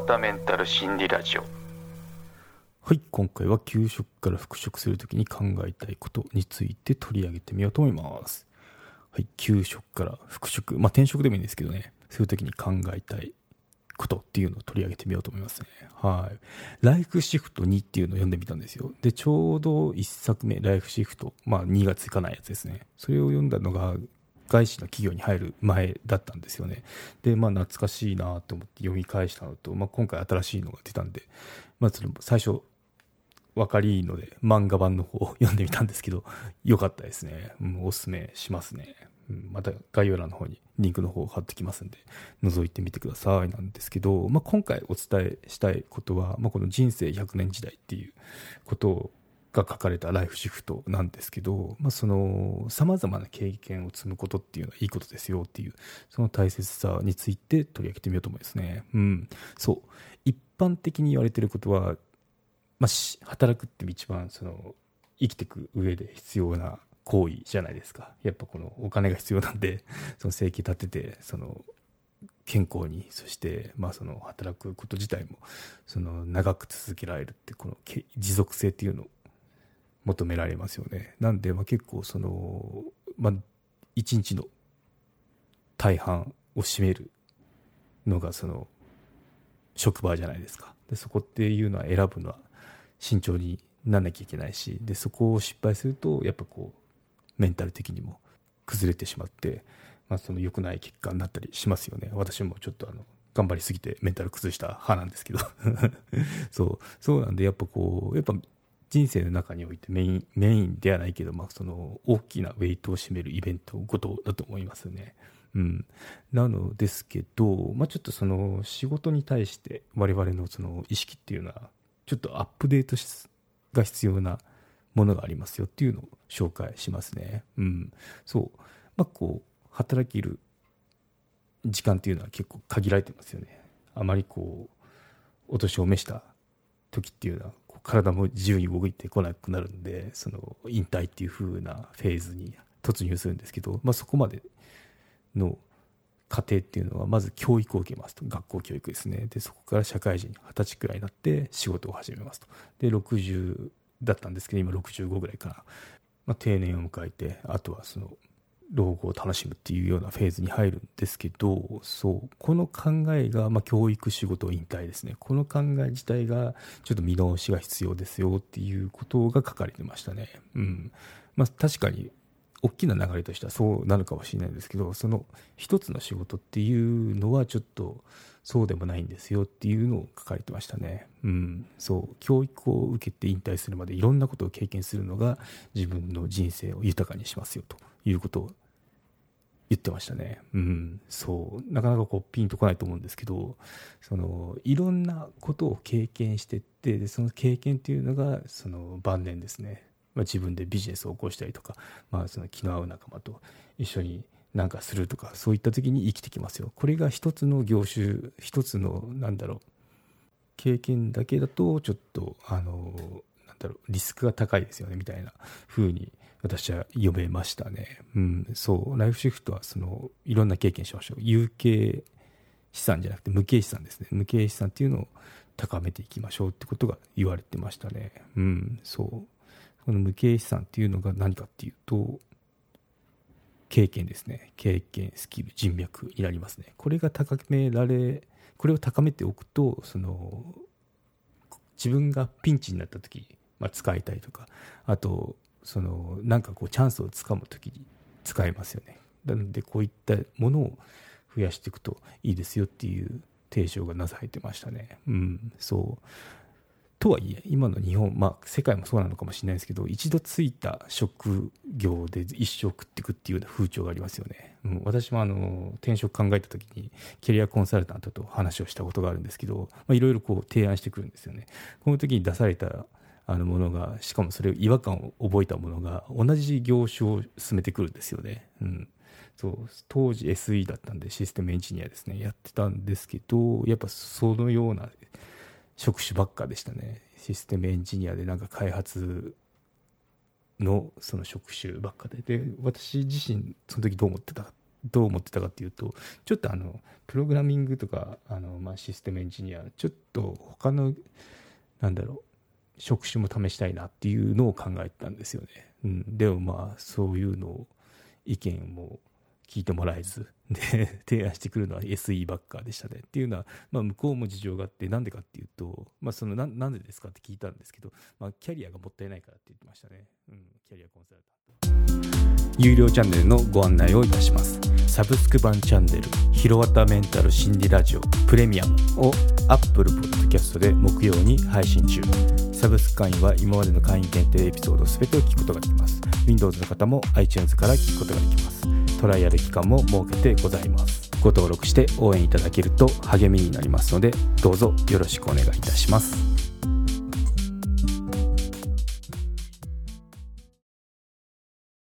川田メンタル心理ラジオはい今回は給食から復職するときに考えたいことについて取り上げてみようと思いますはい給食から復職まあ転職でもいいんですけどねそういうときに考えたいことっていうのを取り上げてみようと思いますね。はい。ライフシフト2っていうのを読んでみたんですよ。で、ちょうど1作目、ライフシフト、まあ2月いかないやつですね。それを読んだのが外資の企業に入る前だったんですよね。で、まあ懐かしいなと思って読み返したのと、まあ今回新しいのが出たんで、まあそれも最初、分かりいいので漫画版の方を 読んでみたんですけど、良かったですね。うん、おすすめしますね。うん、また概要欄の方にリンクの方を貼ってきますんで、覗いてみてくださいなんですけど、まあ、今回お伝えしたいことは、まあ、この人生100年時代っていうことをが書かれたライフシフトなんですけど、まあ、その様々な経験を積むことっていうのはいいことですよっていうその大切さについて取り上げてみようと思いますね。うん、そう。一般的に言われてることは、まあ、働くって一番その生きていく上で必要な行為じゃないですか。やっぱこのお金が必要なんでその生計立ててその健康にそしてまあその働くこと自体もその長く続けられるってこの持続性っていうのを求められますよね。なんでまあ結構そのまあ一日の大半を占めるのがその職場じゃないですか。でそこっていうのは選ぶのは慎重になんなきゃいけないしでそこを失敗するとやっぱこうメンタル的にも崩れてしまって、まあ、その良くない結果になったりしますよね。私もちょっとあの頑張りすぎてメンタル崩した派なんですけど。そう。そうなんでやっぱこうやっぱ人生の中においてメインメインではないけど、まあ、その大きなウェイトを占めるイベントごとだと思いますね。うん、なのですけど、まあ、ちょっとその仕事に対して我々のその意識っていうのはちょっとアップデートが必要なものがありますよっていうのを紹介しますね。うん。そう。まあ、こう、働ける時間っていうのは結構限られてますよね。あまりこう、お年を召した時っていうのは、体も自由に動いてこなくなるんで、その、引退っていう風なフェーズに突入するんですけど、まあ、そこまでの過程っていうのは、まず教育を受けますと。学校教育ですね。で、そこから社会人、二十歳くらいになって仕事を始めますと。で、60だったんですけど今65ぐらいから、まあ、定年を迎えてあとはその老後を楽しむっていうようなフェーズに入るんですけどそうこの考えが、まあ、教育仕事引退ですねこの考え自体がちょっと見直しが必要ですよっていうことが書かれてましたね。うんまあ、確かに大きな流れとしてはそうなるかもしれないんですけどその一つの仕事っていうのはちょっとそうでもないんですよっていうのを書かれてましたね。うん、そう。教育を受けて引退するまでいろんなことを経験するのが自分の人生を豊かにしますよということを言ってましたね。うん、そう。なかなかこうピンとこないと思うんですけどそのいろんなことを経験してってその経験っていうのがその晩年ですね。まあ、自分でビジネスを起こしたりとか、まあ、その気の合う仲間と一緒になんかするとかそういった時に生きてきますよ。これが一つの業種一つのなんだろう経験だけだとちょっとあのなんだろうリスクが高いですよねみたいな風に私は読めましたね。うんそう。ライフシフトはそのいろんな経験しましょう。有形資産じゃなくて無形資産ですね。無形資産っていうのを高めていきましょうってことが言われてましたね。うんそう。この無形資産っていうのが何かっていうと経験ですね。経験スキル人脈になりますね。これが高められこれを高めておくとその自分がピンチになった時、まあ、使いたいとかあとそのなんかこうチャンスをつかむ時に使えますよね。なのでこういったものを増やしていくといいですよっていう提唱がなされてましたね。うんそう。とはいえ、今の日本、まあ、世界もそうなのかもしれないですけど、一度ついた職業で一生食っていくっていう風潮がありますよね。うん、私もあの転職考えた時に、キャリアコンサルタントと話をしたことがあるんですけど、いろいろ提案してくるんですよね。この時に出されたあのものが、しかもそれを違和感を覚えたものが、同じ業種を進めてくるんですよね。うんそう当時 SE だったんでシステムエンジニアですねやってたんですけどやっぱそのような職種ばっかでしたね。システムエンジニアでなんか開発のその職種ばっかで。で私自身その時どう思ってたかどう思ってたかっていうとちょっとあのプログラミングとかあの、まあ、システムエンジニアちょっと他のなんだろう職種も試したいなっていうのを考えてたんですよね、うん、でもまあそういうの意見も聞いてもらえず。で提案してくるのは SE ばっかでしたね。っていうのは、まあ、向こうも事情があってなんでかっていうと、まあ、そのななんでですかって聞いたんですけど、まあ、キャリアがもったいないからって言ってましたね、うん、キャリアコンサルタント。有料チャンネルのご案内をいたします。サブスク版チャンネル「ひろわたメンタル心理ラジオプレミアム」を Apple Podcast で木曜に配信中。サブスク会員は今までの会員限定エピソード全てを聞くことができます。Windows の方も iTunes から聞くことができます。トライアル期間も設けてございます。ご登録して応援いただけると励みになりますのでどうぞよろしくお願いいたします。